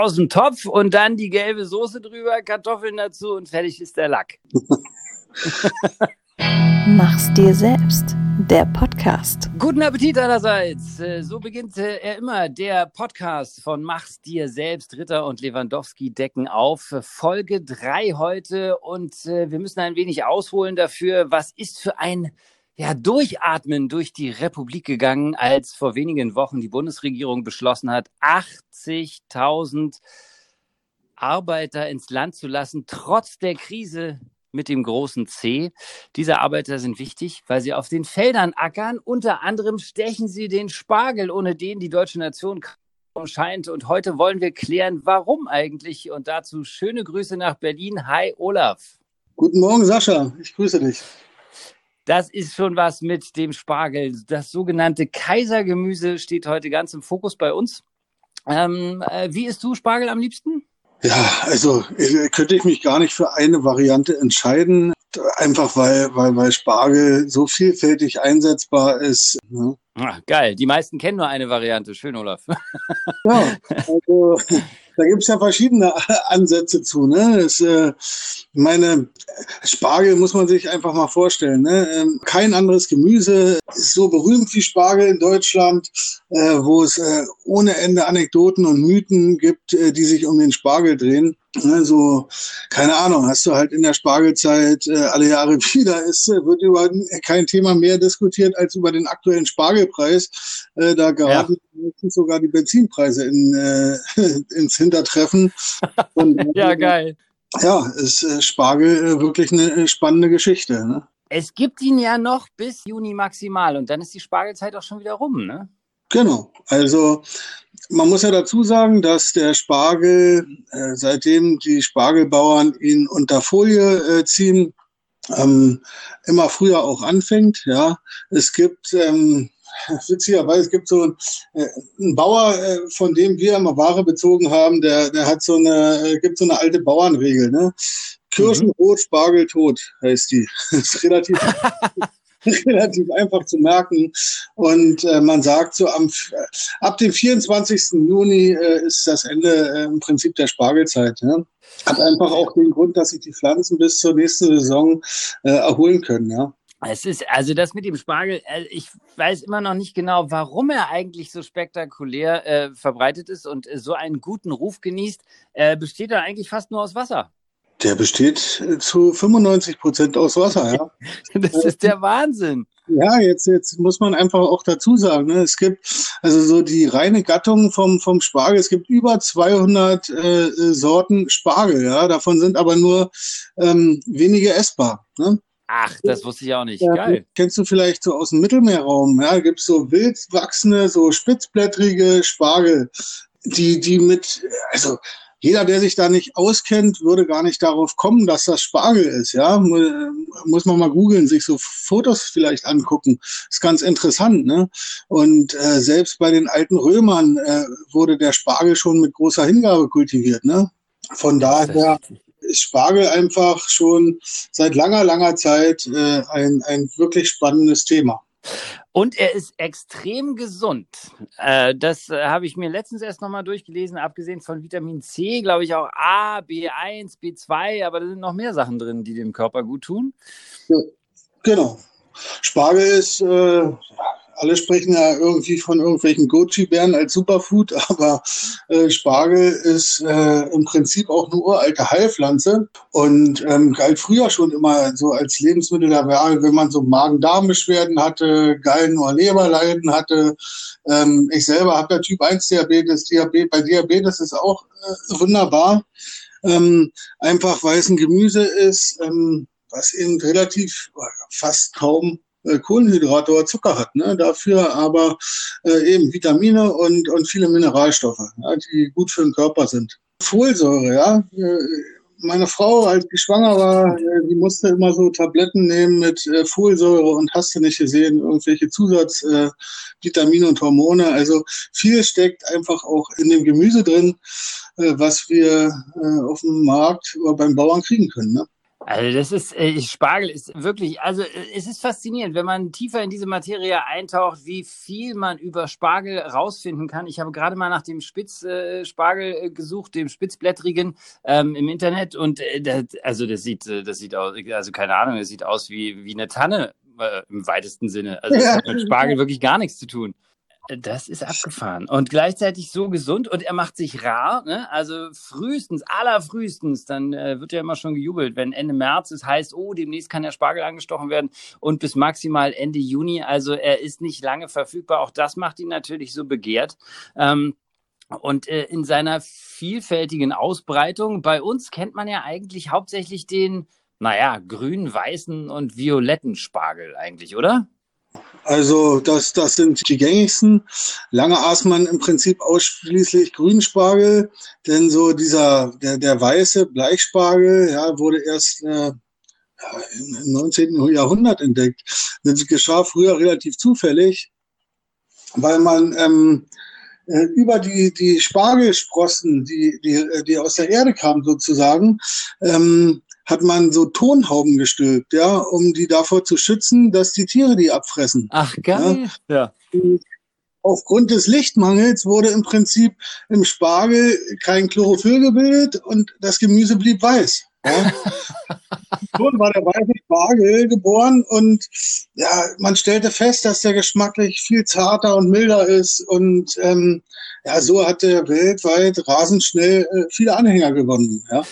aus dem Topf und dann die gelbe Soße drüber, Kartoffeln dazu und fertig ist der Lack. Mach's dir selbst. Der Podcast. Guten Appetit allerseits. Äh, so beginnt äh, er immer. Der Podcast von Mach's dir selbst. Ritter und Lewandowski decken auf. Folge 3 heute und äh, wir müssen ein wenig ausholen dafür. Was ist für ein ja, Durchatmen durch die Republik gegangen, als vor wenigen Wochen die Bundesregierung beschlossen hat, 80.000 Arbeiter ins Land zu lassen, trotz der Krise mit dem großen C. Diese Arbeiter sind wichtig, weil sie auf den Feldern ackern. Unter anderem stechen sie den Spargel, ohne den die deutsche Nation scheint. Und heute wollen wir klären, warum eigentlich. Und dazu schöne Grüße nach Berlin. Hi, Olaf. Guten Morgen, Sascha. Ich grüße dich. Das ist schon was mit dem Spargel. Das sogenannte Kaisergemüse steht heute ganz im Fokus bei uns. Ähm, äh, wie isst du Spargel am liebsten? Ja, also äh, könnte ich mich gar nicht für eine Variante entscheiden, einfach weil, weil, weil Spargel so vielfältig einsetzbar ist. Ne? Ach, geil, die meisten kennen nur eine Variante. Schön, Olaf. Ja, also da gibt's ja verschiedene Ansätze zu. Ne? Das, äh, meine Spargel muss man sich einfach mal vorstellen. Ne? Ähm, kein anderes Gemüse ist so berühmt wie Spargel in Deutschland, äh, wo es äh, ohne Ende Anekdoten und Mythen gibt, äh, die sich um den Spargel drehen. Ne, so, keine Ahnung, hast du halt in der Spargelzeit äh, alle Jahre wieder, ist, äh, wird über kein Thema mehr diskutiert als über den aktuellen Spargelpreis. Äh, da geraten ja. sogar die Benzinpreise in, äh, ins Hintertreffen. Und, ja, geil. Ja, ist äh, Spargel äh, wirklich eine äh, spannende Geschichte. Ne? Es gibt ihn ja noch bis Juni maximal und dann ist die Spargelzeit auch schon wieder rum, ne? Genau. Also man muss ja dazu sagen, dass der Spargel, äh, seitdem die Spargelbauern ihn unter Folie äh, ziehen, ähm, immer früher auch anfängt. Ja, es gibt ähm, witzigerweise, es gibt so einen, äh, einen Bauer, äh, von dem wir immer Ware bezogen haben, der, der hat so eine, äh, gibt so eine alte Bauernregel, ne? Kirschenrot, mhm. Spargel tot heißt die. Das ist relativ relativ einfach zu merken. Und äh, man sagt so, am, ab dem 24. Juni äh, ist das Ende äh, im Prinzip der Spargelzeit. Ja? Hat einfach auch den Grund, dass sich die Pflanzen bis zur nächsten Saison äh, erholen können. Ja? Es ist, also das mit dem Spargel, äh, ich weiß immer noch nicht genau, warum er eigentlich so spektakulär äh, verbreitet ist und äh, so einen guten Ruf genießt. Äh, besteht er eigentlich fast nur aus Wasser. Der besteht äh, zu 95 Prozent aus Wasser, ja. das ist der Wahnsinn. Ja, jetzt, jetzt muss man einfach auch dazu sagen, ne, es gibt also so die reine Gattung vom, vom Spargel, es gibt über 200 äh, Sorten Spargel, ja, davon sind aber nur ähm, wenige essbar. Ne? Ach, das wusste ich auch nicht. Ja, Geil. Kennst du vielleicht so aus dem Mittelmeerraum? Ja, gibt es so wild wachsende, so spitzblättrige Spargel, die, die mit, also jeder, der sich da nicht auskennt, würde gar nicht darauf kommen, dass das Spargel ist. Ja, muss man mal googeln, sich so Fotos vielleicht angucken. ist ganz interessant. Ne? Und äh, selbst bei den alten Römern äh, wurde der Spargel schon mit großer Hingabe kultiviert. Ne? Von daher ist Spargel einfach schon seit langer, langer Zeit äh, ein, ein wirklich spannendes Thema. Und er ist extrem gesund. Äh, das äh, habe ich mir letztens erst nochmal durchgelesen, abgesehen von Vitamin C, glaube ich auch A, B1, B2, aber da sind noch mehr Sachen drin, die dem Körper gut tun. Ja, genau. Spargel ist äh, alle sprechen ja irgendwie von irgendwelchen Goji-Bären als Superfood, aber äh, Spargel ist äh, im Prinzip auch eine uralte Heilpflanze und ähm, galt früher schon immer so als Lebensmittel der Wahl, wenn man so Magen-Darm-Beschwerden hatte, Gallen- oder Leberleiden hatte. Ähm, ich selber habe ja Typ 1 Diabetes. Bei Diabetes ist auch äh, wunderbar. Ähm, einfach weil es ein Gemüse ist, ähm, was eben relativ fast kaum Kohlenhydrate oder Zucker hat. Ne? Dafür aber äh, eben Vitamine und, und viele Mineralstoffe, ja, die gut für den Körper sind. Folsäure, ja. Äh, meine Frau, als die schwanger war, äh, die musste immer so Tabletten nehmen mit äh, Folsäure und hast du nicht gesehen, irgendwelche Zusatzvitamine und Hormone. Also viel steckt einfach auch in dem Gemüse drin, was wir auf dem Markt oder beim Bauern kriegen können. Ne? Also das ist, äh, Spargel ist wirklich, also äh, es ist faszinierend, wenn man tiefer in diese Materie eintaucht, wie viel man über Spargel rausfinden kann. Ich habe gerade mal nach dem Spitzspargel äh, gesucht, dem Spitzblättrigen ähm, im Internet und äh, das, also das sieht, äh, das sieht aus, also keine Ahnung, das sieht aus wie, wie eine Tanne äh, im weitesten Sinne. Also das hat mit Spargel wirklich gar nichts zu tun. Das ist abgefahren. Und gleichzeitig so gesund und er macht sich rar. Ne? Also frühestens, allerfrühestens, dann äh, wird ja immer schon gejubelt, wenn Ende März es heißt, oh, demnächst kann der Spargel angestochen werden und bis maximal Ende Juni. Also er ist nicht lange verfügbar. Auch das macht ihn natürlich so begehrt. Ähm, und äh, in seiner vielfältigen Ausbreitung, bei uns kennt man ja eigentlich hauptsächlich den, naja, grün, weißen und violetten Spargel eigentlich, oder? Also das, das sind die gängigsten. Lange aß man im Prinzip ausschließlich Grünspargel, denn so dieser, der, der weiße Bleichspargel, ja, wurde erst äh, im 19. Jahrhundert entdeckt. Das geschah früher relativ zufällig, weil man ähm, äh, über die, die Spargelsprossen, die, die, die aus der Erde kamen sozusagen, ähm, hat man so Tonhauben gestülpt, ja, um die davor zu schützen, dass die Tiere die abfressen. Ach, geil. Ja. ja. Aufgrund des Lichtmangels wurde im Prinzip im Spargel kein Chlorophyll gebildet und das Gemüse blieb weiß. Ja. Schon war der weiße Spargel geboren und ja, man stellte fest, dass der geschmacklich viel zarter und milder ist und ähm, ja, so hat er weltweit rasend schnell äh, viele Anhänger gewonnen. Ja.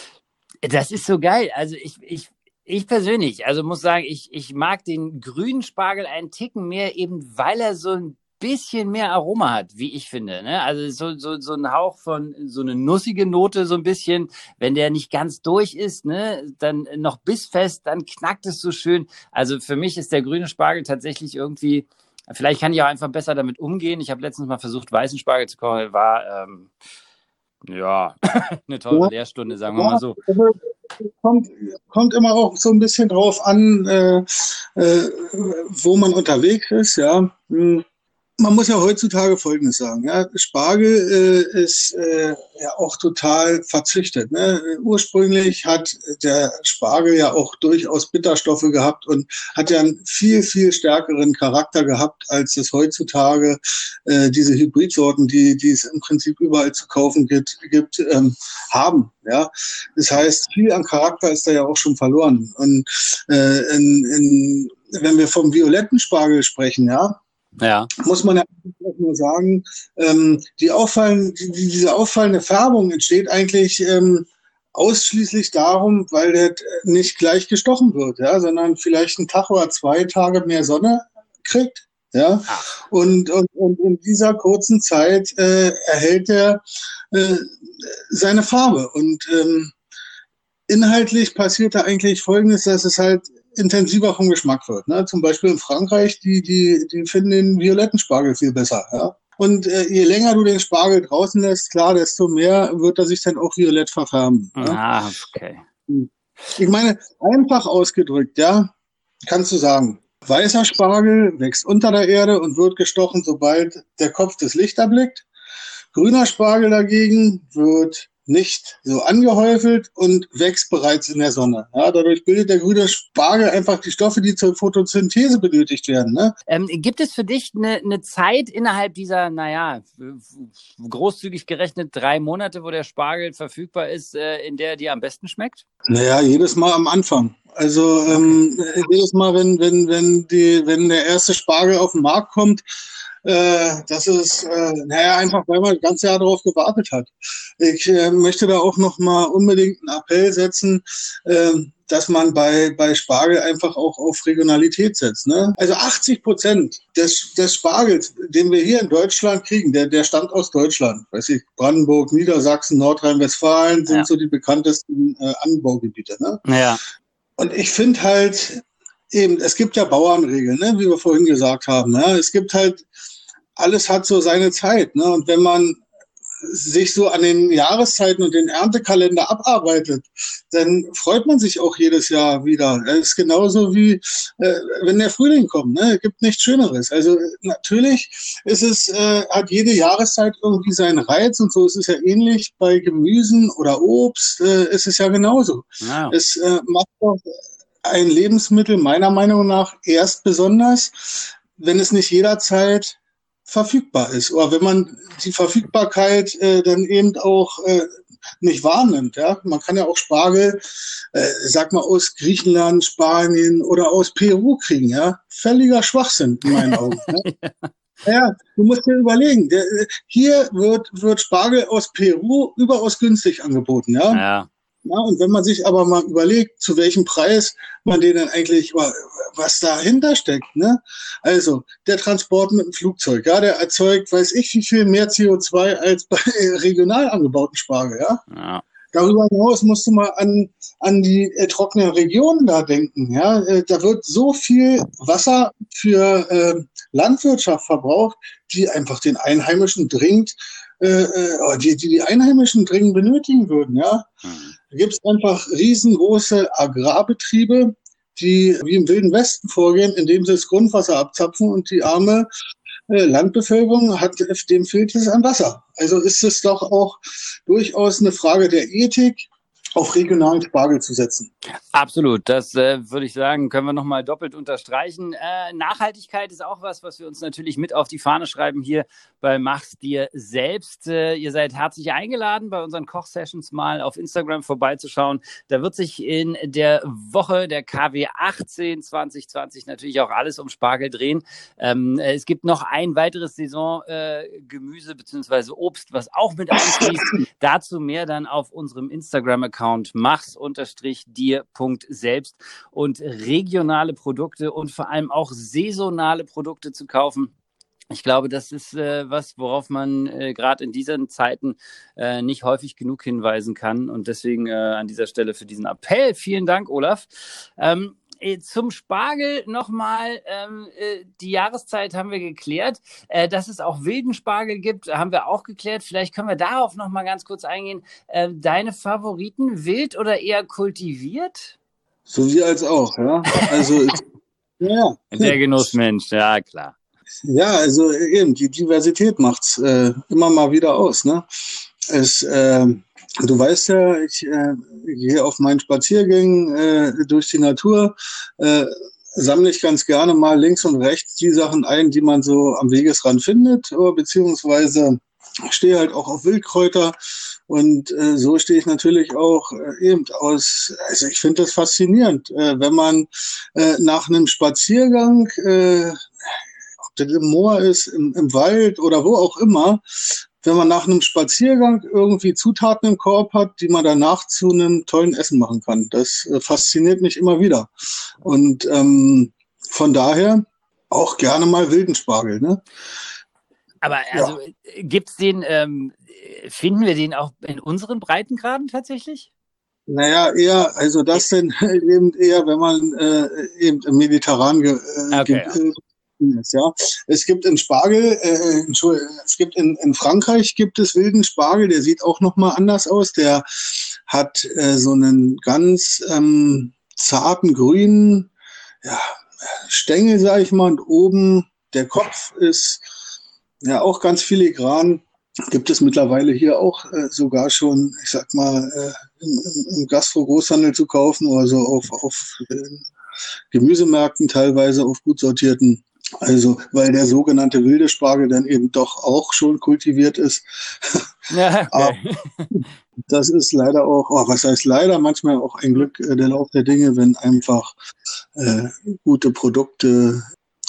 Das ist so geil. Also ich, ich, ich persönlich, also muss sagen, ich, ich mag den grünen Spargel einen Ticken mehr, eben weil er so ein bisschen mehr Aroma hat, wie ich finde. Ne? Also so, so, so ein Hauch von so eine nussige Note, so ein bisschen. Wenn der nicht ganz durch ist, ne, dann noch bissfest, dann knackt es so schön. Also für mich ist der grüne Spargel tatsächlich irgendwie, vielleicht kann ich auch einfach besser damit umgehen. Ich habe letztens mal versucht, weißen Spargel zu kochen, war ähm, ja, eine tolle ja. Lehrstunde, sagen wir mal so. Also, kommt, kommt immer auch so ein bisschen drauf an, äh, äh, wo man unterwegs ist, ja. Hm man muss ja heutzutage Folgendes sagen. Ja, Spargel äh, ist äh, ja auch total verzüchtet. Ne? Ursprünglich hat der Spargel ja auch durchaus Bitterstoffe gehabt und hat ja einen viel, viel stärkeren Charakter gehabt, als es heutzutage äh, diese Hybridsorten, die, die es im Prinzip überall zu kaufen gibt, gibt ähm, haben. Ja, das heißt, viel an Charakter ist da ja auch schon verloren. Und äh, in, in, wenn wir vom violetten Spargel sprechen, ja, ja. muss man ja nur sagen, ähm, die auffallen, die, diese auffallende Färbung entsteht eigentlich ähm, ausschließlich darum, weil der nicht gleich gestochen wird, ja, sondern vielleicht einen Tag oder zwei Tage mehr Sonne kriegt. Ja, und, und, und in dieser kurzen Zeit äh, erhält er äh, seine Farbe. Und ähm, inhaltlich passiert da eigentlich Folgendes, dass es halt intensiver vom Geschmack wird. Ne? Zum Beispiel in Frankreich, die, die, die finden den violetten Spargel viel besser. Ja? Und äh, je länger du den Spargel draußen lässt, klar, desto mehr wird er sich dann auch violett verfärben. Ja? Ah, okay. Ich meine, einfach ausgedrückt, ja, kannst du sagen, weißer Spargel wächst unter der Erde und wird gestochen, sobald der Kopf das Licht erblickt. Grüner Spargel dagegen wird nicht so angehäufelt und wächst bereits in der Sonne. Ja, dadurch bildet der grüne Spargel einfach die Stoffe, die zur Photosynthese benötigt werden. Ne? Ähm, gibt es für dich eine, eine Zeit innerhalb dieser, naja, großzügig gerechnet drei Monate, wo der Spargel verfügbar ist, äh, in der dir am besten schmeckt? Naja, jedes Mal am Anfang. Also ähm, jedes Mal, wenn, wenn, wenn, die, wenn der erste Spargel auf den Markt kommt, äh, das ist, äh, naja, einfach, weil man das ganze Jahr darauf gewartet hat. Ich äh, möchte da auch noch mal unbedingt einen Appell setzen, äh, dass man bei, bei Spargel einfach auch auf Regionalität setzt. Ne? Also 80 Prozent des, des Spargels, den wir hier in Deutschland kriegen, der, der stammt aus Deutschland. Weiß ich, Brandenburg, Niedersachsen, Nordrhein-Westfalen sind ja. so die bekanntesten äh, Anbaugebiete. Ne? Ja. Und ich finde halt, eben, es gibt ja Bauernregeln, ne, wie wir vorhin gesagt haben. Ne? Es gibt halt alles hat so seine Zeit. Ne? Und wenn man sich so an den Jahreszeiten und den Erntekalender abarbeitet, dann freut man sich auch jedes Jahr wieder. Es ist genauso wie, äh, wenn der Frühling kommt. Ne? Es gibt nichts Schöneres. Also natürlich ist es, äh, hat jede Jahreszeit irgendwie seinen Reiz und so ist es ja ähnlich bei Gemüsen oder Obst, äh, ist es ja genauso. Wow. Es äh, macht doch ein Lebensmittel meiner Meinung nach erst besonders, wenn es nicht jederzeit verfügbar ist oder wenn man die Verfügbarkeit äh, dann eben auch äh, nicht wahrnimmt. Ja? Man kann ja auch Spargel, äh, sag mal, aus Griechenland, Spanien oder aus Peru kriegen. Ja? Völliger Schwachsinn in meinen Augen. ja? Ja, du musst dir überlegen, der, hier wird, wird Spargel aus Peru überaus günstig angeboten, ja. ja. Ja, und wenn man sich aber mal überlegt, zu welchem Preis man den dann eigentlich, was dahinter steckt, ne? Also, der Transport mit dem Flugzeug, ja, der erzeugt, weiß ich, wie viel mehr CO2 als bei regional angebauten Spargel, ja? ja. Darüber hinaus musst du mal an, an die äh, trockenen Regionen da denken. Ja? Äh, da wird so viel Wasser für äh, Landwirtschaft verbraucht, die einfach den Einheimischen dringend, äh, äh die, die die Einheimischen dringend benötigen würden. Ja? Mhm. Da gibt es einfach riesengroße Agrarbetriebe, die wie im Wilden Westen vorgehen, indem sie das Grundwasser abzapfen und die arme äh, Landbevölkerung hat, dem fehlt es an Wasser. Also ist es doch auch durchaus eine Frage der Ethik, auf regionalen Spargel zu setzen. Absolut, das äh, würde ich sagen, können wir nochmal doppelt unterstreichen. Äh, Nachhaltigkeit ist auch was, was wir uns natürlich mit auf die Fahne schreiben hier bei Mach's dir selbst. Äh, ihr seid herzlich eingeladen, bei unseren Kochsessions mal auf Instagram vorbeizuschauen. Da wird sich in der Woche der KW 18 2020 natürlich auch alles um Spargel drehen. Ähm, es gibt noch ein weiteres Saisongemüse äh, bzw. Obst, was auch mit einfließt. Dazu mehr dann auf unserem Instagram-Account Account machs-dir.selbst und regionale Produkte und vor allem auch saisonale Produkte zu kaufen. Ich glaube, das ist äh, was, worauf man äh, gerade in diesen Zeiten äh, nicht häufig genug hinweisen kann. Und deswegen äh, an dieser Stelle für diesen Appell. Vielen Dank, Olaf. Ähm, äh, zum Spargel nochmal, ähm, äh, die Jahreszeit haben wir geklärt. Äh, dass es auch wilden Spargel gibt, haben wir auch geklärt. Vielleicht können wir darauf nochmal ganz kurz eingehen. Äh, deine Favoriten, wild oder eher kultiviert? Sowie als auch, ja. Also, ja. Der Genussmensch, ja, klar. Ja, also eben, die Diversität macht's äh, immer mal wieder aus, ne? Es, äh, Du weißt ja, ich äh, gehe auf meinen Spaziergängen äh, durch die Natur, äh, sammle ich ganz gerne mal links und rechts die Sachen ein, die man so am Wegesrand findet, oder beziehungsweise stehe halt auch auf Wildkräuter und äh, so stehe ich natürlich auch äh, eben aus, also ich finde das faszinierend, äh, wenn man äh, nach einem Spaziergang, äh, ob das im Moor ist, im, im Wald oder wo auch immer, wenn man nach einem Spaziergang irgendwie Zutaten im Korb hat, die man danach zu einem tollen Essen machen kann. Das äh, fasziniert mich immer wieder. Und ähm, von daher auch gerne mal wilden Spargel. Ne? Aber also ja. gibt's den, ähm, finden wir den auch in unseren Breitengraden tatsächlich? Naja, eher, also das denn eben eher, wenn man äh, eben im mediterranen äh, okay, ja ist. Ja, es gibt in Spargel, äh, es gibt in, in Frankreich gibt es wilden Spargel, der sieht auch noch mal anders aus. Der hat äh, so einen ganz ähm, zarten grünen ja, Stängel, sage ich mal, und oben der Kopf ist ja auch ganz filigran. Gibt es mittlerweile hier auch äh, sogar schon, ich sag mal, äh, im, im Gastro-Großhandel zu kaufen oder so auf, auf äh, Gemüsemärkten teilweise auf gut sortierten. Also, weil der sogenannte wilde Spargel dann eben doch auch schon kultiviert ist. Ja, okay. das ist leider auch, oh, was heißt leider, manchmal auch ein Glück äh, der Lauf der Dinge, wenn einfach äh, gute Produkte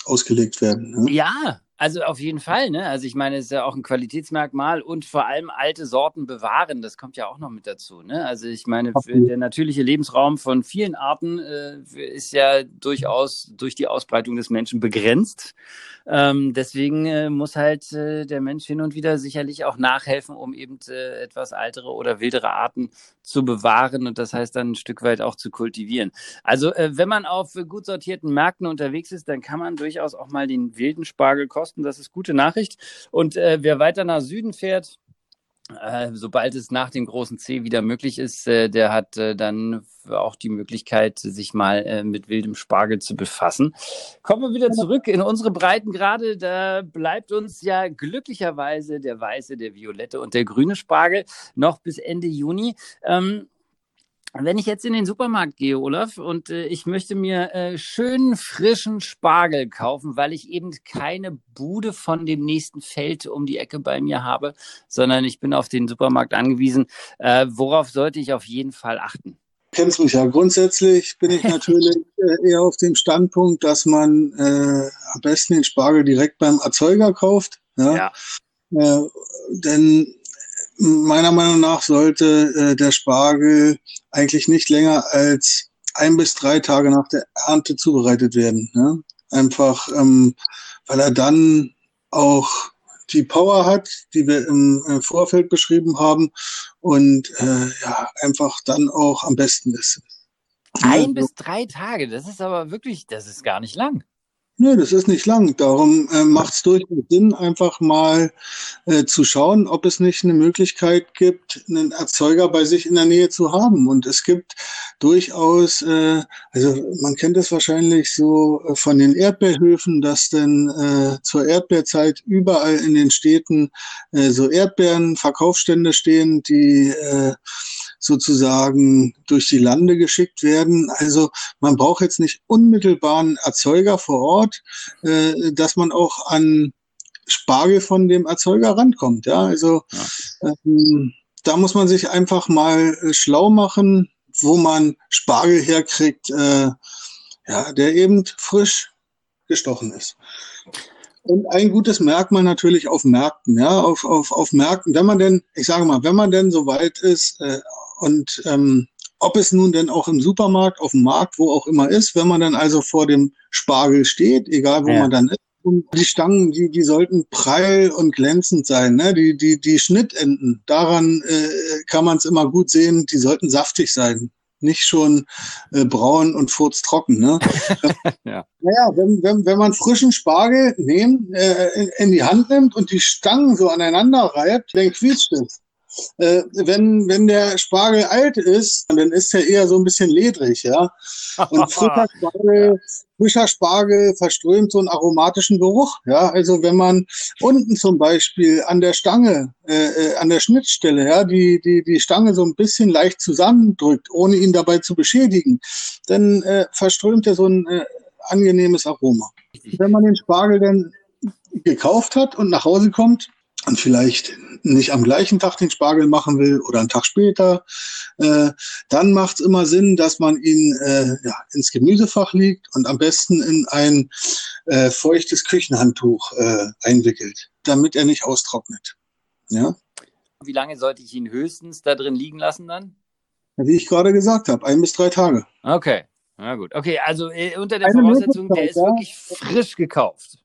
ausgelegt werden. Ne? Ja, also auf jeden Fall, ne? Also ich meine, es ist ja auch ein Qualitätsmerkmal und vor allem alte Sorten bewahren, das kommt ja auch noch mit dazu. Ne? Also ich meine, der natürliche Lebensraum von vielen Arten äh, ist ja durchaus durch die Ausbreitung des Menschen begrenzt. Ähm, deswegen äh, muss halt äh, der Mensch hin und wieder sicherlich auch nachhelfen, um eben äh, etwas ältere oder wildere Arten zu bewahren und das heißt dann ein Stück weit auch zu kultivieren. Also äh, wenn man auf gut sortierten Märkten unterwegs ist, dann kann man durchaus auch mal den wilden Spargel kosten. Das ist gute Nachricht. Und äh, wer weiter nach Süden fährt, äh, sobald es nach dem großen C wieder möglich ist, äh, der hat äh, dann auch die Möglichkeit, sich mal äh, mit wildem Spargel zu befassen. Kommen wir wieder zurück in unsere Breitengrade. Da bleibt uns ja glücklicherweise der weiße, der violette und der grüne Spargel noch bis Ende Juni. Ähm, wenn ich jetzt in den Supermarkt gehe, Olaf, und äh, ich möchte mir äh, schönen frischen Spargel kaufen, weil ich eben keine Bude von dem nächsten Feld um die Ecke bei mir habe, sondern ich bin auf den Supermarkt angewiesen. Äh, worauf sollte ich auf jeden Fall achten? Kennst mich ja. Grundsätzlich bin ich natürlich äh, eher auf dem Standpunkt, dass man äh, am besten den Spargel direkt beim Erzeuger kauft. Ja. ja. Äh, denn meiner Meinung nach sollte äh, der Spargel eigentlich nicht länger als ein bis drei Tage nach der Ernte zubereitet werden. Ne? Einfach, ähm, weil er dann auch die Power hat, die wir im, im Vorfeld beschrieben haben und äh, ja, einfach dann auch am besten ist. Ein ja, bis drei Tage, das ist aber wirklich, das ist gar nicht lang. Nö, das ist nicht lang. Darum äh, macht es durchaus Sinn, einfach mal äh, zu schauen, ob es nicht eine Möglichkeit gibt, einen Erzeuger bei sich in der Nähe zu haben. Und es gibt durchaus, äh, also man kennt es wahrscheinlich so äh, von den Erdbeerhöfen, dass denn äh, zur Erdbeerzeit überall in den Städten äh, so Erdbeeren-Verkaufsstände stehen, die äh, sozusagen durch die Lande geschickt werden. Also man braucht jetzt nicht unmittelbar einen Erzeuger vor Ort, äh, dass man auch an Spargel von dem Erzeuger rankommt. Ja, also ja. Ähm, da muss man sich einfach mal äh, schlau machen, wo man Spargel herkriegt, äh, ja, der eben frisch gestochen ist. Und ein gutes Merkmal natürlich auf Märkten, ja, auf, auf, auf Märkten, wenn man denn, ich sage mal, wenn man denn so weit ist, äh, und ähm, ob es nun denn auch im Supermarkt, auf dem Markt, wo auch immer ist, wenn man dann also vor dem Spargel steht, egal wo ja. man dann ist, die Stangen, die, die sollten prall und glänzend sein. Ne? Die, die, die Schnittenden, daran äh, kann man es immer gut sehen, die sollten saftig sein. Nicht schon äh, braun und furztrocken. Ne? ja. Naja, wenn, wenn, wenn man frischen Spargel nehmen, äh, in, in die Hand nimmt und die Stangen so aneinander reibt, dann quietscht es äh, wenn, wenn der Spargel alt ist, dann ist er eher so ein bisschen ledrig, ja. Und frischer Spargel, frischer Spargel verströmt so einen aromatischen Geruch, ja. Also wenn man unten zum Beispiel an der Stange, äh, äh, an der Schnittstelle, ja, die, die, die Stange so ein bisschen leicht zusammendrückt, ohne ihn dabei zu beschädigen, dann äh, verströmt er so ein äh, angenehmes Aroma. Wenn man den Spargel dann gekauft hat und nach Hause kommt, und vielleicht nicht am gleichen Tag den Spargel machen will oder einen Tag später, äh, dann macht es immer Sinn, dass man ihn äh, ja, ins Gemüsefach legt und am besten in ein äh, feuchtes Küchenhandtuch äh, einwickelt, damit er nicht austrocknet. Ja? Wie lange sollte ich ihn höchstens da drin liegen lassen dann? Wie ich gerade gesagt habe, ein bis drei Tage. Okay, na gut. Okay, also äh, unter der Eine Voraussetzung, der ist ja. wirklich frisch gekauft.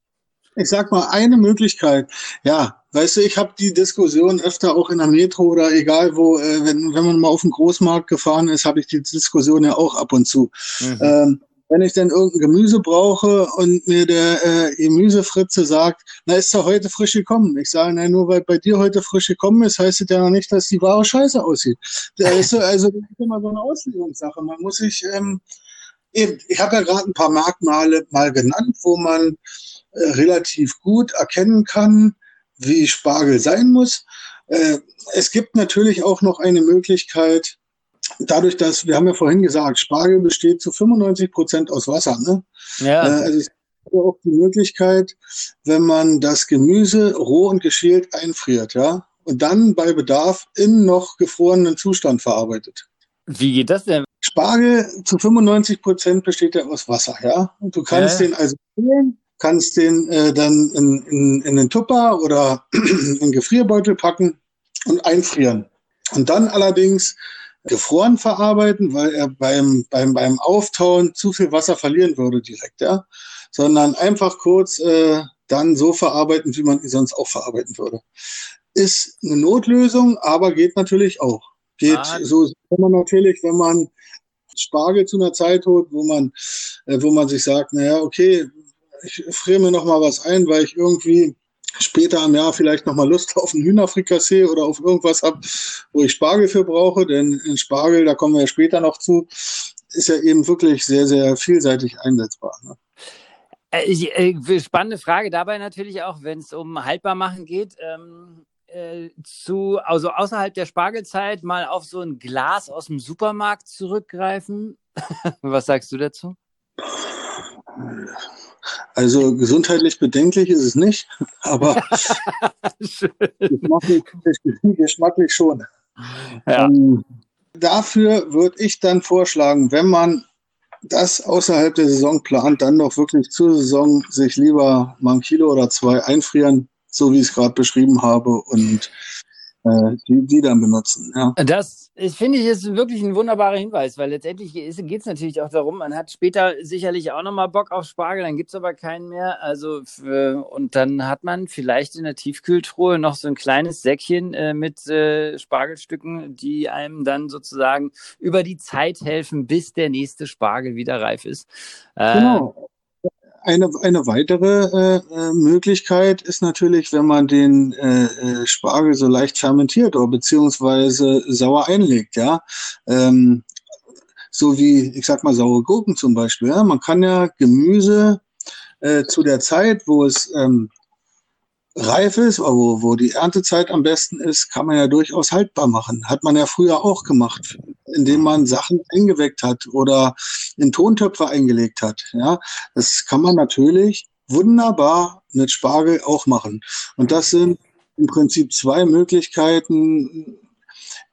Ich sag mal, eine Möglichkeit, ja, Weißt du, ich habe die Diskussion öfter auch in der Metro oder egal wo, äh, wenn, wenn man mal auf den Großmarkt gefahren ist, habe ich die Diskussion ja auch ab und zu. Mhm. Ähm, wenn ich denn irgendein Gemüse brauche und mir der äh, Gemüsefritze sagt, na, ist doch heute frisch gekommen. Ich sage, na, nur weil bei dir heute frisch gekommen ist, heißt es ja noch nicht, dass die Ware scheiße aussieht. Da ist so, also das ist immer so eine Auslegungssache. Man muss sich, ähm, eben, ich habe ja gerade ein paar Merkmale mal genannt, wo man äh, relativ gut erkennen kann, wie Spargel sein muss. Äh, es gibt natürlich auch noch eine Möglichkeit, dadurch, dass, wir haben ja vorhin gesagt, Spargel besteht zu 95 Prozent aus Wasser. Ne? Ja. Äh, also es gibt auch die Möglichkeit, wenn man das Gemüse roh und geschält einfriert, ja, und dann bei Bedarf in noch gefrorenen Zustand verarbeitet. Wie geht das denn? Spargel zu 95 Prozent besteht ja aus Wasser, ja. Und du kannst ja. den also schälen, kannst den äh, dann in, in, in den Tupper oder in den Gefrierbeutel packen und einfrieren. Und dann allerdings gefroren verarbeiten, weil er beim, beim, beim Auftauen zu viel Wasser verlieren würde direkt, ja. Sondern einfach kurz äh, dann so verarbeiten, wie man ihn sonst auch verarbeiten würde. Ist eine Notlösung, aber geht natürlich auch. Geht ah. so kann man natürlich, wenn man Spargel zu einer Zeit holt, wo man, äh, wo man sich sagt, naja, okay, ich friere mir noch mal was ein, weil ich irgendwie später im Jahr vielleicht nochmal Lust auf einen Hühnerfrikassee oder auf irgendwas habe, wo ich Spargel für brauche, denn in Spargel, da kommen wir ja später noch zu, ist ja eben wirklich sehr, sehr vielseitig einsetzbar. Ne? Äh, äh, spannende Frage dabei natürlich auch, wenn es um Haltbarmachen geht. Ähm, äh, zu, also außerhalb der Spargelzeit mal auf so ein Glas aus dem Supermarkt zurückgreifen. Was sagst du dazu? Also gesundheitlich bedenklich ist es nicht, aber geschmacklich, geschmacklich, schon. Ja. Ähm, dafür würde ich dann vorschlagen, wenn man das außerhalb der Saison plant, dann doch wirklich zur Saison sich lieber mal ein Kilo oder zwei einfrieren, so wie ich es gerade beschrieben habe, und die, die dann benutzen. Ja. Das ist, finde ich, ist wirklich ein wunderbarer Hinweis, weil letztendlich geht es natürlich auch darum, man hat später sicherlich auch nochmal Bock auf Spargel, dann gibt es aber keinen mehr. Also für, und dann hat man vielleicht in der Tiefkühltruhe noch so ein kleines Säckchen äh, mit äh, Spargelstücken, die einem dann sozusagen über die Zeit helfen, bis der nächste Spargel wieder reif ist. Äh, genau eine, eine weitere äh, äh, Möglichkeit ist natürlich, wenn man den äh, äh, Spargel so leicht fermentiert oder beziehungsweise sauer einlegt, ja. Ähm, so wie, ich sag mal, saure Gurken zum Beispiel. Ja? Man kann ja Gemüse äh, zu der Zeit, wo es ähm, reif ist, wo, wo die Erntezeit am besten ist, kann man ja durchaus haltbar machen. Hat man ja früher auch gemacht, indem man Sachen eingeweckt hat oder in Tontöpfe eingelegt hat. Ja, das kann man natürlich wunderbar mit Spargel auch machen. Und das sind im Prinzip zwei Möglichkeiten,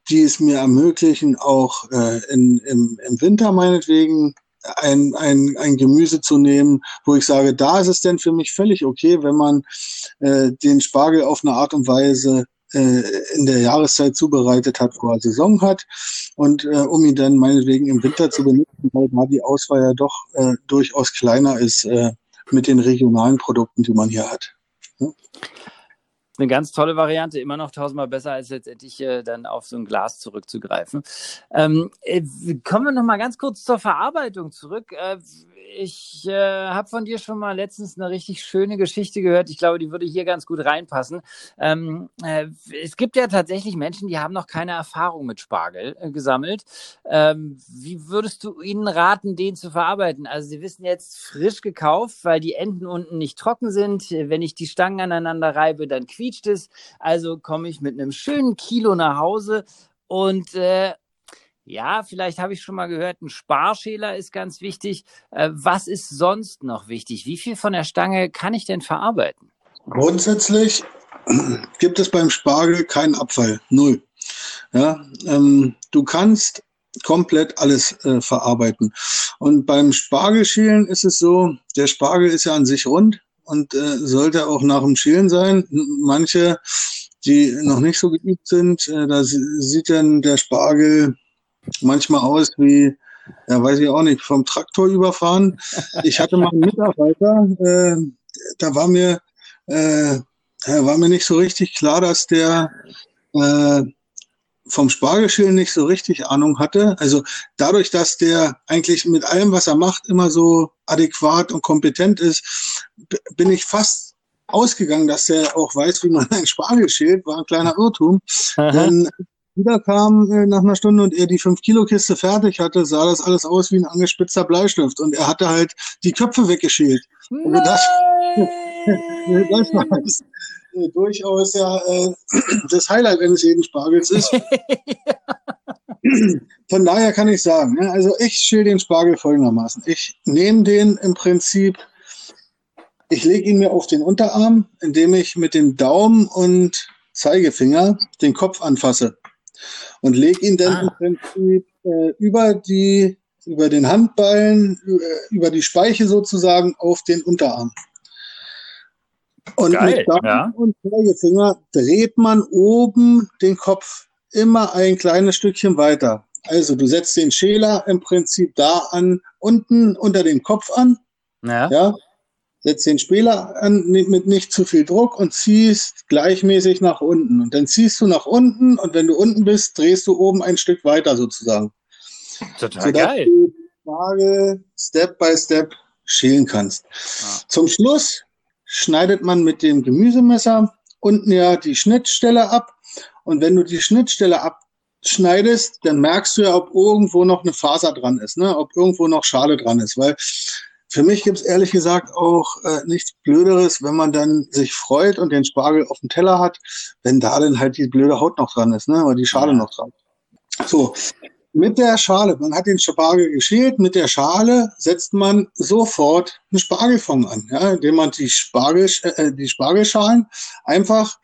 die es mir ermöglichen, auch äh, in, im, im Winter meinetwegen ein, ein, ein Gemüse zu nehmen, wo ich sage, da ist es denn für mich völlig okay, wenn man äh, den Spargel auf eine Art und Weise äh, in der Jahreszeit zubereitet hat, wo er Saison hat und äh, um ihn dann meinetwegen im Winter zu benutzen, weil da die Auswahl ja doch äh, durchaus kleiner ist äh, mit den regionalen Produkten, die man hier hat. Ja? Eine ganz tolle Variante, immer noch tausendmal besser, als letztendlich äh, dann auf so ein Glas zurückzugreifen. Ähm, äh, kommen wir noch mal ganz kurz zur Verarbeitung zurück. Äh, ich äh, habe von dir schon mal letztens eine richtig schöne Geschichte gehört. Ich glaube, die würde hier ganz gut reinpassen. Ähm, äh, es gibt ja tatsächlich Menschen, die haben noch keine Erfahrung mit Spargel äh, gesammelt. Ähm, wie würdest du ihnen raten, den zu verarbeiten? Also sie wissen jetzt frisch gekauft, weil die Enden unten nicht trocken sind. Wenn ich die Stangen aneinander reibe, dann quietscht es. Also komme ich mit einem schönen Kilo nach Hause und äh, ja, vielleicht habe ich schon mal gehört, ein Sparschäler ist ganz wichtig. Äh, was ist sonst noch wichtig? Wie viel von der Stange kann ich denn verarbeiten? Grundsätzlich gibt es beim Spargel keinen Abfall, null. Ja, ähm, du kannst komplett alles äh, verarbeiten. Und beim Spargelschälen ist es so, der Spargel ist ja an sich rund und äh, sollte auch nach dem Schälen sein. Manche, die noch nicht so geübt sind, äh, da sieht dann der Spargel manchmal aus wie, ja, weiß ich auch nicht, vom Traktor überfahren. Ich hatte mal einen Mitarbeiter, äh, da war mir, äh, war mir nicht so richtig klar, dass der äh, vom Spargelschälen nicht so richtig Ahnung hatte. Also dadurch, dass der eigentlich mit allem, was er macht, immer so adäquat und kompetent ist, bin ich fast ausgegangen, dass der auch weiß, wie man einen Spargel schält, war ein kleiner Irrtum. Denn wiederkam äh, nach einer Stunde und er die 5-Kilo-Kiste fertig hatte, sah das alles aus wie ein angespitzter Bleistift. Und er hatte halt die Köpfe weggeschält. Also das, das war das, äh, durchaus ja äh, das Highlight eines jeden Spargels ist. Von daher kann ich sagen, ne, also ich schäle den Spargel folgendermaßen. Ich nehme den im Prinzip, ich lege ihn mir auf den Unterarm, indem ich mit dem Daumen und Zeigefinger den Kopf anfasse und lege ihn dann ah. im Prinzip äh, über die über den Handballen, äh, über die Speiche sozusagen auf den Unterarm. Und Geil, mit Daumen ja. und Zeigefinger dreht man oben den Kopf immer ein kleines Stückchen weiter. Also du setzt den Schäler im Prinzip da an, unten unter dem Kopf an. Ja. ja setzt den Spieler an mit nicht zu viel Druck und ziehst gleichmäßig nach unten. Und dann ziehst du nach unten und wenn du unten bist, drehst du oben ein Stück weiter sozusagen. Total sodass geil. du die Frage Step by Step schälen kannst. Ah. Zum Schluss schneidet man mit dem Gemüsemesser unten ja die Schnittstelle ab. Und wenn du die Schnittstelle abschneidest, dann merkst du ja, ob irgendwo noch eine Faser dran ist, ne? ob irgendwo noch Schale dran ist. Weil für mich gibt es ehrlich gesagt auch äh, nichts Blöderes, wenn man dann sich freut und den Spargel auf dem Teller hat, wenn da dann halt die blöde Haut noch dran ist, ne? oder die Schale noch dran. So, mit der Schale, man hat den Spargel geschält, mit der Schale setzt man sofort einen Spargelfond an, ja, indem man die, Spargel, äh, die Spargelschalen einfach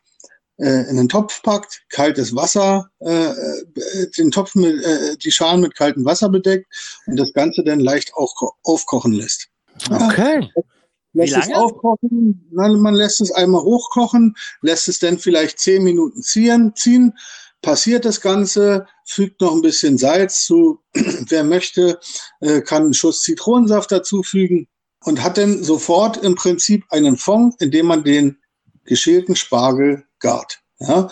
äh, in den Topf packt, kaltes Wasser, äh, äh, den Topf mit, äh, die Schalen mit kaltem Wasser bedeckt und das Ganze dann leicht auch aufkochen lässt. Okay. Lässt es aufkochen, man lässt es einmal hochkochen, lässt es dann vielleicht zehn Minuten ziehen, ziehen passiert das Ganze, fügt noch ein bisschen Salz zu. Wer möchte, äh, kann einen Schuss Zitronensaft dazufügen und hat dann sofort im Prinzip einen Fond, in dem man den geschälten Spargel gart. Ja?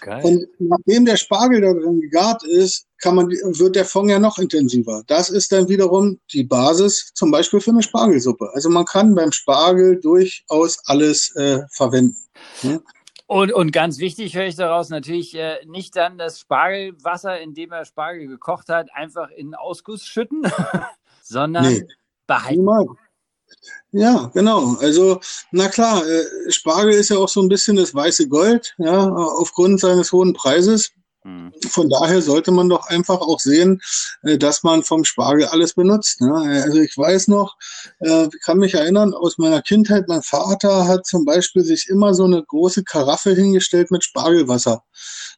Geil. Und nachdem der Spargel da drin gegart ist, kann man, wird der Fond ja noch intensiver. Das ist dann wiederum die Basis zum Beispiel für eine Spargelsuppe. Also man kann beim Spargel durchaus alles äh, verwenden. Ja? Und, und ganz wichtig höre ich daraus natürlich äh, nicht dann das Spargelwasser, in dem er Spargel gekocht hat, einfach in den Ausguss schütten, sondern nee. behalten. Ja, genau. Also, na klar, äh, Spargel ist ja auch so ein bisschen das weiße Gold, ja, aufgrund seines hohen Preises. Mhm. Von daher sollte man doch einfach auch sehen, äh, dass man vom Spargel alles benutzt. Ne? Also ich weiß noch, äh, ich kann mich erinnern aus meiner Kindheit, mein Vater hat zum Beispiel sich immer so eine große Karaffe hingestellt mit Spargelwasser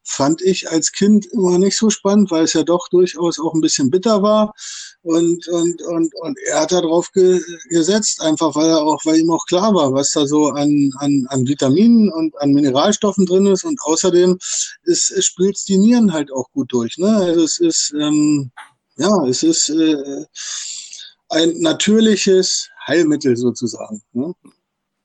fand ich als Kind immer nicht so spannend, weil es ja doch durchaus auch ein bisschen bitter war. Und, und, und, und er hat darauf ge gesetzt, einfach weil er auch, weil ihm auch klar war, was da so an, an, an Vitaminen und an Mineralstoffen drin ist. Und außerdem ist, es spült die Nieren halt auch gut durch. Ne? Also es ist, ähm, ja, es ist äh, ein natürliches Heilmittel sozusagen. Ne?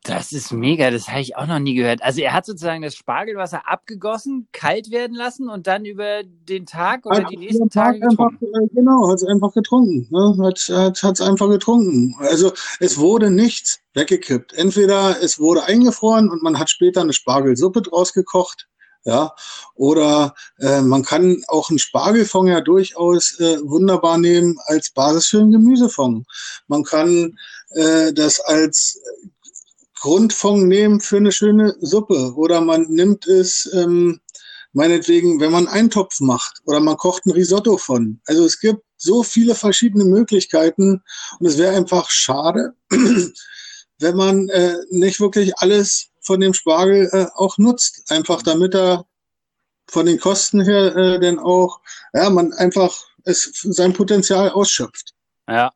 Das ist mega, das habe ich auch noch nie gehört. Also er hat sozusagen das Spargelwasser abgegossen, kalt werden lassen und dann über den Tag oder hat die nächsten Tage getrunken. Einfach, äh, genau, hat es einfach getrunken. Ne? Hat es hat, einfach getrunken. Also es wurde nichts weggekippt. Entweder es wurde eingefroren und man hat später eine Spargelsuppe draus gekocht. Ja, oder äh, man kann auch einen Spargelfond ja durchaus äh, wunderbar nehmen als Basis für einen Gemüsefond. Man kann äh, das als Grundfond nehmen für eine schöne Suppe oder man nimmt es ähm, meinetwegen, wenn man einen Topf macht oder man kocht ein Risotto von. Also es gibt so viele verschiedene Möglichkeiten und es wäre einfach schade, wenn man äh, nicht wirklich alles von dem Spargel äh, auch nutzt, einfach damit er von den Kosten her äh, denn auch, ja, man einfach es sein Potenzial ausschöpft. Ja,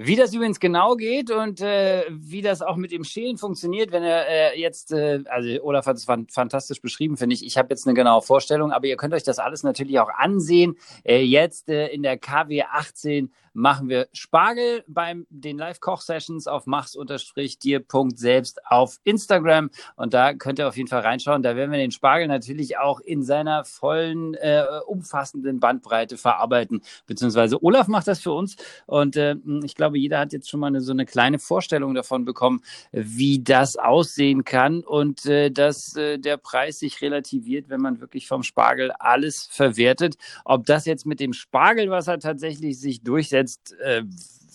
wie das übrigens genau geht und äh, wie das auch mit dem Schälen funktioniert, wenn er äh, jetzt, äh, also Olaf hat es fantastisch beschrieben, finde ich. Ich habe jetzt eine genaue Vorstellung, aber ihr könnt euch das alles natürlich auch ansehen. Äh, jetzt äh, in der KW 18 machen wir Spargel beim den Live-Koch-Sessions auf machs-dir.selbst auf Instagram. Und da könnt ihr auf jeden Fall reinschauen. Da werden wir den Spargel natürlich auch in seiner vollen, äh, umfassenden Bandbreite verarbeiten. Beziehungsweise Olaf macht das für uns. Und äh, ich glaube, jeder hat jetzt schon mal eine, so eine kleine Vorstellung davon bekommen, wie das aussehen kann und äh, dass äh, der Preis sich relativiert, wenn man wirklich vom Spargel alles verwertet. Ob das jetzt mit dem Spargelwasser tatsächlich sich durchsetzt, jetzt äh,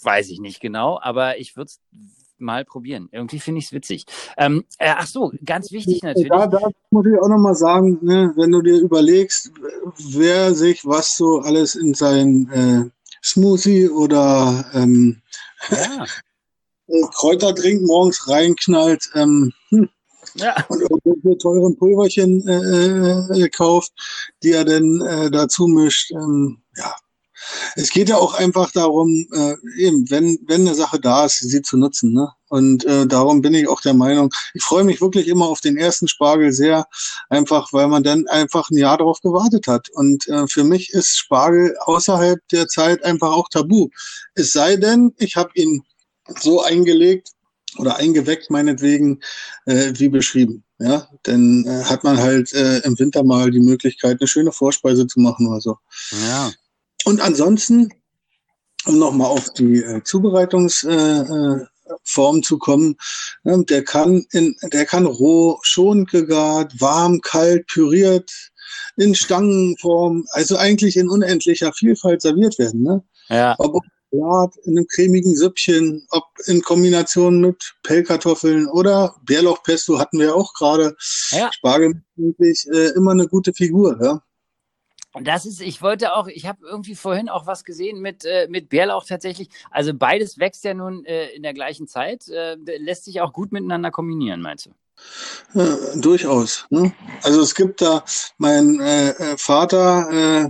weiß ich nicht genau, aber ich würde es mal probieren. Irgendwie finde ich es witzig. Ähm, äh, ach so, ganz wichtig natürlich. Da, da muss ich auch nochmal sagen, ne, wenn du dir überlegst, wer sich was so alles in sein äh, Smoothie oder ähm, ja. Kräuterdrink morgens reinknallt, ähm, hm, ja. und irgendwelche teuren Pulverchen äh, äh, kauft, die er dann äh, dazu mischt. Ähm, ja, es geht ja auch einfach darum, äh, eben, wenn, wenn eine Sache da ist, sie zu nutzen. Ne? Und äh, darum bin ich auch der Meinung, ich freue mich wirklich immer auf den ersten Spargel sehr, einfach weil man dann einfach ein Jahr darauf gewartet hat. Und äh, für mich ist Spargel außerhalb der Zeit einfach auch tabu. Es sei denn, ich habe ihn so eingelegt oder eingeweckt, meinetwegen, äh, wie beschrieben. Ja, dann äh, hat man halt äh, im Winter mal die Möglichkeit, eine schöne Vorspeise zu machen oder so. Ja. Und ansonsten, um nochmal auf die äh, Zubereitungsweise Form zu kommen. Der kann in, der kann roh, schon gegart, warm, kalt, püriert, in Stangenform, also eigentlich in unendlicher Vielfalt serviert werden. Ne? Ja. Ob Salat, in einem cremigen Süppchen, ob in Kombination mit Pellkartoffeln oder Bärlauchpesto hatten wir auch gerade. Ja. Spargel äh, immer eine gute Figur. Ja? Und das ist, ich wollte auch, ich habe irgendwie vorhin auch was gesehen mit, äh, mit Bärlauch tatsächlich. Also beides wächst ja nun äh, in der gleichen Zeit. Äh, lässt sich auch gut miteinander kombinieren, meinst du? Ja, durchaus. Ne? Also es gibt da, mein äh, äh Vater, äh,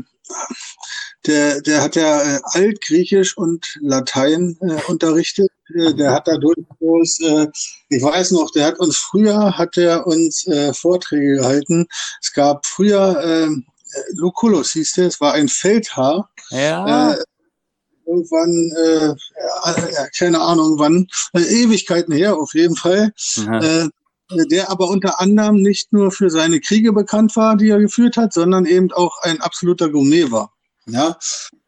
der, der hat ja Altgriechisch und Latein unterrichtet. Der hat da durchaus, ich weiß noch, der hat uns früher, hat er uns Vorträge gehalten. Es gab früher, äh, Lucullus hieß der, es war ein Feldhaar. Ja. Äh, irgendwann, äh, ja, keine Ahnung wann, äh, Ewigkeiten her auf jeden Fall. Äh, der aber unter anderem nicht nur für seine Kriege bekannt war, die er geführt hat, sondern eben auch ein absoluter Gourmet war. Ja,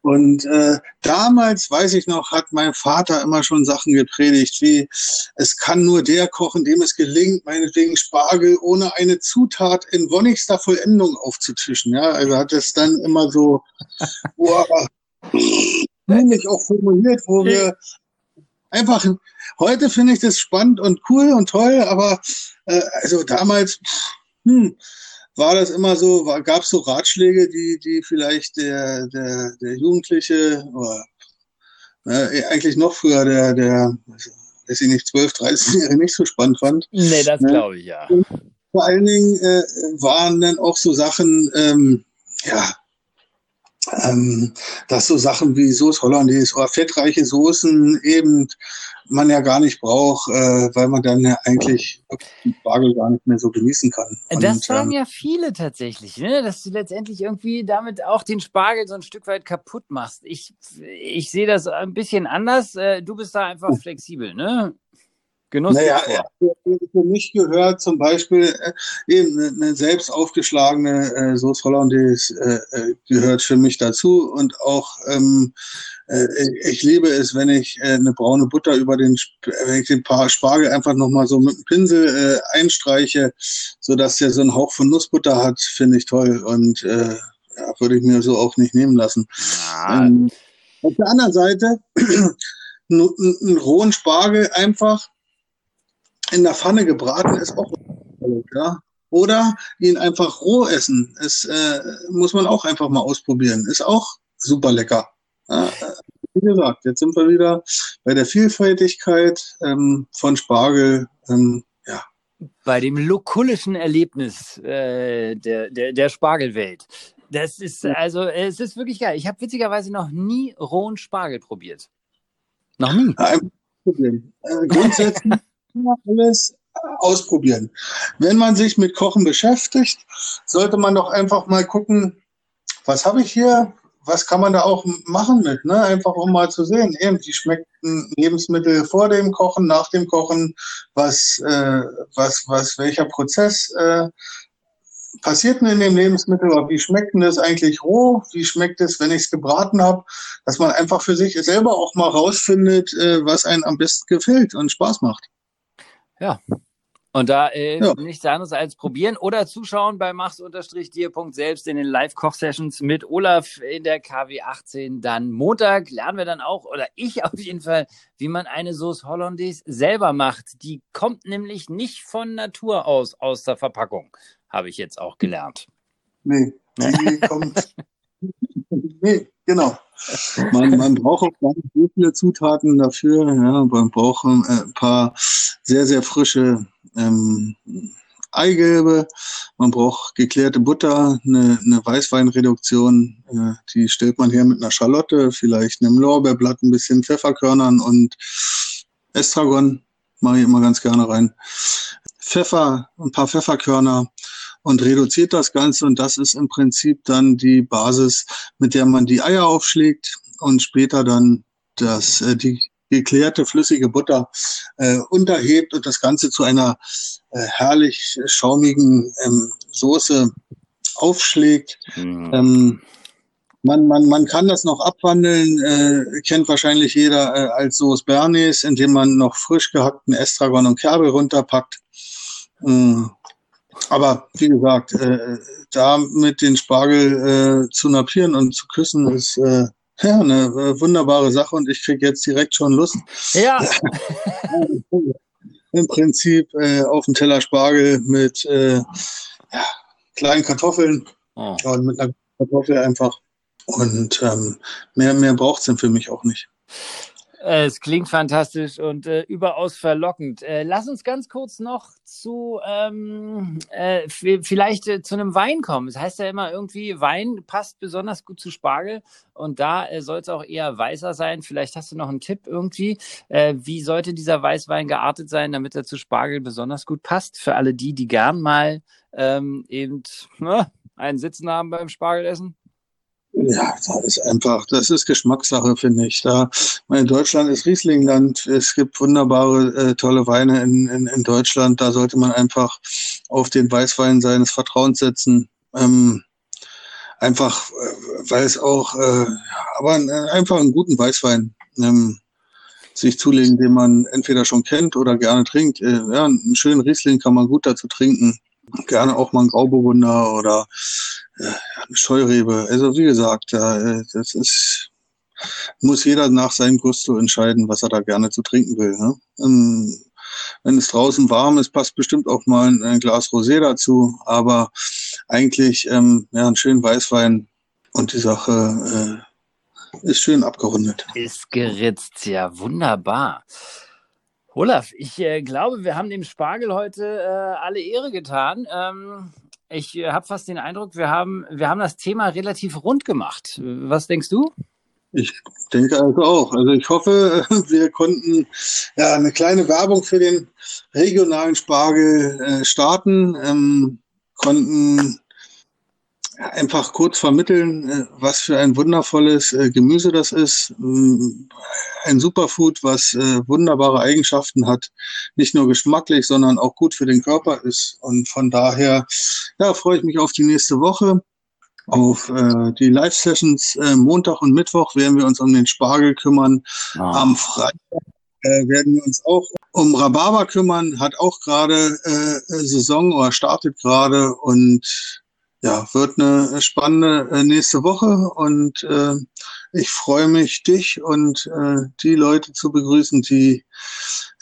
und äh, damals, weiß ich noch, hat mein Vater immer schon Sachen gepredigt, wie es kann nur der kochen, dem es gelingt, meinetwegen Spargel ohne eine Zutat in wonnigster Vollendung aufzutischen. Ja, also hat es dann immer so boah, nämlich auch formuliert, wo wir einfach, heute finde ich das spannend und cool und toll, aber äh, also damals, hm, war das immer so, gab es so Ratschläge, die, die vielleicht der, der, der Jugendliche oder äh, eigentlich noch früher der, der, weiß ich nicht, 12, 13-Jährige nicht so spannend fand. Nee, das ne? glaube ich, ja. Und vor allen Dingen äh, waren dann auch so Sachen, ähm, ja, ähm, dass so Sachen wie Sauce Hollandaise oder fettreiche Soßen eben man ja gar nicht braucht, äh, weil man dann ja eigentlich den Spargel gar nicht mehr so genießen kann. Und, das sagen ähm, ja viele tatsächlich, ne? dass du letztendlich irgendwie damit auch den Spargel so ein Stück weit kaputt machst. Ich, ich sehe das ein bisschen anders. Äh, du bist da einfach flexibel, ne? Genuss naja, für, mich gehört zum Beispiel äh, eben eine, selbst aufgeschlagene äh, Sauce Hollandaise äh, äh, gehört für mich dazu. Und auch ähm, äh, ich liebe es, wenn ich äh, eine braune Butter über den, wenn ich den paar Spargel einfach nochmal so mit dem Pinsel äh, einstreiche, so dass der so einen Hauch von Nussbutter hat, finde ich toll. Und äh, ja, würde ich mir so auch nicht nehmen lassen. Ähm, auf der anderen Seite einen rohen Spargel einfach in der Pfanne gebraten ist auch ja. Oder ihn einfach roh essen. Es äh, muss man auch einfach mal ausprobieren. Ist auch super lecker. Ja, wie gesagt, jetzt sind wir wieder bei der Vielfältigkeit ähm, von Spargel. Ähm, ja. Bei dem lokullischen Erlebnis äh, der, der, der Spargelwelt. Das ist also, es ist wirklich geil. Ich habe witzigerweise noch nie rohen Spargel probiert. Noch nie. Ein Problem. Äh, grundsätzlich alles ausprobieren. Wenn man sich mit Kochen beschäftigt, sollte man doch einfach mal gucken, was habe ich hier, was kann man da auch machen mit, ne? Einfach um mal zu sehen, eben, wie schmecken Lebensmittel vor dem Kochen, nach dem Kochen, was, äh, was, was, welcher Prozess äh, passiert denn in dem Lebensmittel, wie schmeckt denn das eigentlich roh, wie schmeckt es, wenn ich es gebraten habe, dass man einfach für sich selber auch mal rausfindet, äh, was einem am besten gefällt und Spaß macht. Ja. Und da äh, ja. nichts anderes als probieren oder zuschauen bei machs-dir.selbst in den Live-Koch-Sessions mit Olaf in der KW 18. Dann Montag lernen wir dann auch, oder ich auf jeden Fall, wie man eine Sauce Hollandaise selber macht. Die kommt nämlich nicht von Natur aus aus der Verpackung, habe ich jetzt auch gelernt. Nee, die kommt. Nee, genau. Man, man braucht auch gar nicht so viele Zutaten dafür. Ja, man braucht äh, ein paar sehr, sehr frische ähm, Eigelbe. Man braucht geklärte Butter, eine, eine Weißweinreduktion. Äh, die stellt man her mit einer Schalotte, vielleicht einem Lorbeerblatt, ein bisschen Pfefferkörnern und Estragon mache ich immer ganz gerne rein. Pfeffer, ein paar Pfefferkörner und reduziert das Ganze und das ist im Prinzip dann die Basis, mit der man die Eier aufschlägt und später dann das, äh, die geklärte flüssige Butter äh, unterhebt und das Ganze zu einer äh, herrlich schaumigen ähm, Soße aufschlägt. Mhm. Ähm, man, man, man kann das noch abwandeln, äh, kennt wahrscheinlich jeder äh, als Soße Bernays, indem man noch frisch gehackten Estragon und Kerbel runterpackt. Mm. Aber wie gesagt, äh, da mit den Spargel äh, zu napieren und zu küssen ist äh, ja eine äh, wunderbare Sache und ich kriege jetzt direkt schon Lust. Ja. Im Prinzip äh, auf dem Teller Spargel mit äh, ja, kleinen Kartoffeln Oh. und mit einer Kartoffel einfach. Und ähm, mehr, mehr braucht's denn für mich auch nicht. Es klingt fantastisch und äh, überaus verlockend. Äh, lass uns ganz kurz noch zu ähm, äh, vielleicht äh, zu einem Wein kommen. Es das heißt ja immer irgendwie, Wein passt besonders gut zu Spargel und da äh, soll es auch eher weißer sein. Vielleicht hast du noch einen Tipp irgendwie. Äh, wie sollte dieser Weißwein geartet sein, damit er zu Spargel besonders gut passt? Für alle die, die gern mal ähm, eben ne, einen Sitzen haben beim Spargelessen? Ja, das ist einfach, das ist Geschmackssache, finde ich. Da, in Deutschland ist Rieslingland. Es gibt wunderbare, äh, tolle Weine in, in, in Deutschland. Da sollte man einfach auf den Weißwein seines Vertrauens setzen. Ähm, einfach, äh, weil es auch, äh, aber äh, einfach einen guten Weißwein ähm, sich zulegen, den man entweder schon kennt oder gerne trinkt. Äh, ja, einen schönen Riesling kann man gut dazu trinken gerne auch mal ein Grauburgunder oder äh, eine Scheurebe. Also wie gesagt, äh, das ist muss jeder nach seinem Gusto entscheiden, was er da gerne zu trinken will. Ne? Ähm, wenn es draußen warm ist, passt bestimmt auch mal ein, Glas Rosé dazu. Aber eigentlich ähm, ja, ein schönen Weißwein und die Sache äh, ist schön abgerundet. Ist geritzt, ja wunderbar. Olaf, ich äh, glaube, wir haben dem Spargel heute äh, alle Ehre getan. Ähm, ich äh, habe fast den Eindruck, wir haben, wir haben das Thema relativ rund gemacht. Was denkst du? Ich denke also auch. Also ich hoffe, wir konnten ja eine kleine Werbung für den regionalen Spargel äh, starten, ähm, konnten einfach kurz vermitteln, äh, was für ein wundervolles äh, Gemüse das ist. Mm, ein Superfood, was äh, wunderbare Eigenschaften hat, nicht nur geschmacklich, sondern auch gut für den Körper ist. Und von daher ja, freue ich mich auf die nächste Woche. Auf äh, die Live-Sessions äh, Montag und Mittwoch werden wir uns um den Spargel kümmern. Oh. Am Freitag äh, werden wir uns auch um Rhabarber kümmern, hat auch gerade äh, Saison oder startet gerade und ja, wird eine spannende äh, nächste Woche und äh, ich freue mich, dich und äh, die Leute zu begrüßen, die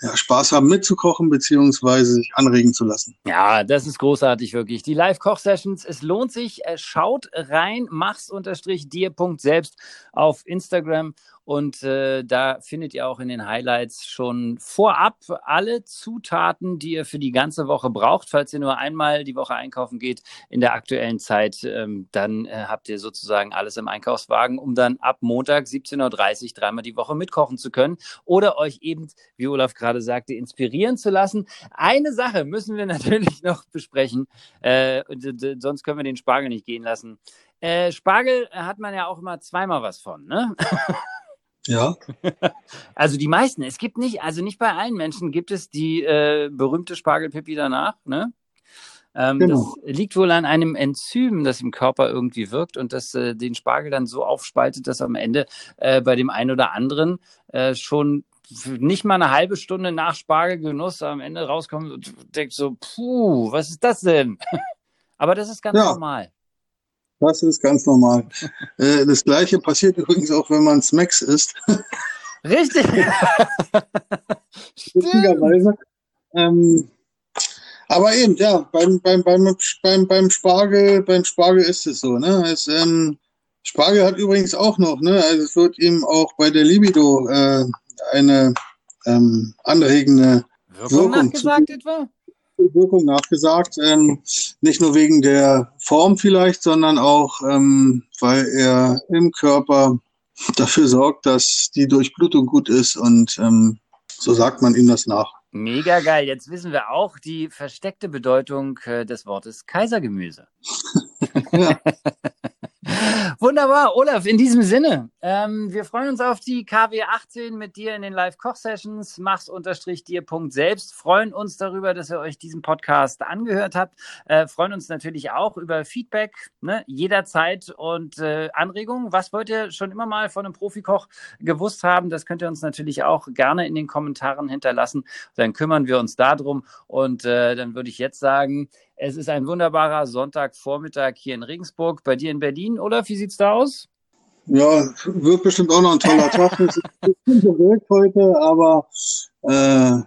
ja, Spaß haben mitzukochen beziehungsweise sich anregen zu lassen. Ja, das ist großartig wirklich. Die Live-Koch-Sessions, es lohnt sich. Äh, schaut rein, mach's unterstrich dir.selbst auf Instagram und äh, da findet ihr auch in den Highlights schon vorab alle Zutaten, die ihr für die ganze Woche braucht. Falls ihr nur einmal die Woche einkaufen geht in der aktuellen Zeit, ähm, dann äh, habt ihr sozusagen alles im Einkaufswagen, um dann ab Montag 17.30 Uhr dreimal die Woche mitkochen zu können oder euch eben, wie Olaf gerade sagte, inspirieren zu lassen. Eine Sache müssen wir natürlich noch besprechen, äh, sonst können wir den Spargel nicht gehen lassen. Äh, Spargel hat man ja auch immer zweimal was von, ne? Ja. Also die meisten. Es gibt nicht, also nicht bei allen Menschen gibt es die äh, berühmte Spargelpipi danach, ne? Ähm, genau. Das liegt wohl an einem Enzym, das im Körper irgendwie wirkt und das äh, den Spargel dann so aufspaltet, dass am Ende äh, bei dem einen oder anderen äh, schon nicht mal eine halbe Stunde nach Spargelgenuss am Ende rauskommt und denkt so, puh, was ist das denn? Aber das ist ganz ja. normal. Das ist ganz normal. äh, das gleiche passiert übrigens auch, wenn man Smacks isst. Richtig. Witzigerweise. Ähm, aber eben, ja, beim, beim, beim, beim, beim Spargel, beim Spargel ist es so, ne? Es, ähm, Spargel hat übrigens auch noch, ne? Also es wird ihm auch bei der Libido äh, eine ähm, anregende Wirkung, Wirkung nachgesagt etwa? Wirkung nachgesagt. Ähm, nicht nur wegen der Form vielleicht, sondern auch, ähm, weil er im Körper dafür sorgt, dass die Durchblutung gut ist und ähm, so sagt man ihm das nach. Mega geil. Jetzt wissen wir auch die versteckte Bedeutung äh, des Wortes Kaisergemüse. Wunderbar, Olaf, in diesem Sinne, ähm, wir freuen uns auf die KW 18 mit dir in den Live-Koch-Sessions, mach's unterstrich dir Punkt selbst, freuen uns darüber, dass ihr euch diesen Podcast angehört habt, äh, freuen uns natürlich auch über Feedback, ne, jederzeit und äh, Anregungen. Was wollt ihr schon immer mal von einem Profikoch gewusst haben? Das könnt ihr uns natürlich auch gerne in den Kommentaren hinterlassen. Dann kümmern wir uns darum und äh, dann würde ich jetzt sagen, es ist ein wunderbarer Sonntagvormittag hier in Regensburg. Bei dir in Berlin, Olaf, wie sieht's da aus? Ja, wird bestimmt auch noch ein toller Tag. Es ist ein bisschen bewölkt heute, aber äh, ja,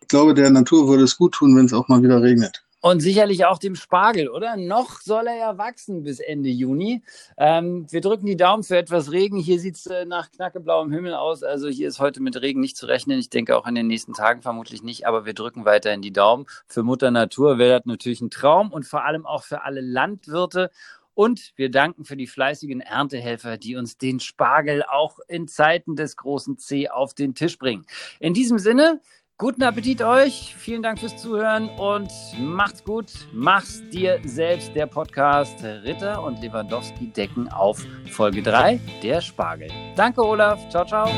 ich glaube, der Natur würde es gut tun, wenn es auch mal wieder regnet. Und sicherlich auch dem Spargel, oder? Noch soll er ja wachsen bis Ende Juni. Ähm, wir drücken die Daumen für etwas Regen. Hier sieht es äh, nach knackeblauem Himmel aus. Also hier ist heute mit Regen nicht zu rechnen. Ich denke auch in den nächsten Tagen vermutlich nicht. Aber wir drücken weiterhin die Daumen. Für Mutter Natur wäre das natürlich ein Traum und vor allem auch für alle Landwirte. Und wir danken für die fleißigen Erntehelfer, die uns den Spargel auch in Zeiten des großen C auf den Tisch bringen. In diesem Sinne, Guten Appetit euch, vielen Dank fürs Zuhören und macht's gut. Mach's dir selbst, der Podcast Ritter und Lewandowski decken auf Folge 3, der Spargel. Danke, Olaf. Ciao, ciao.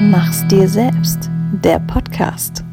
Mach's dir selbst, der Podcast.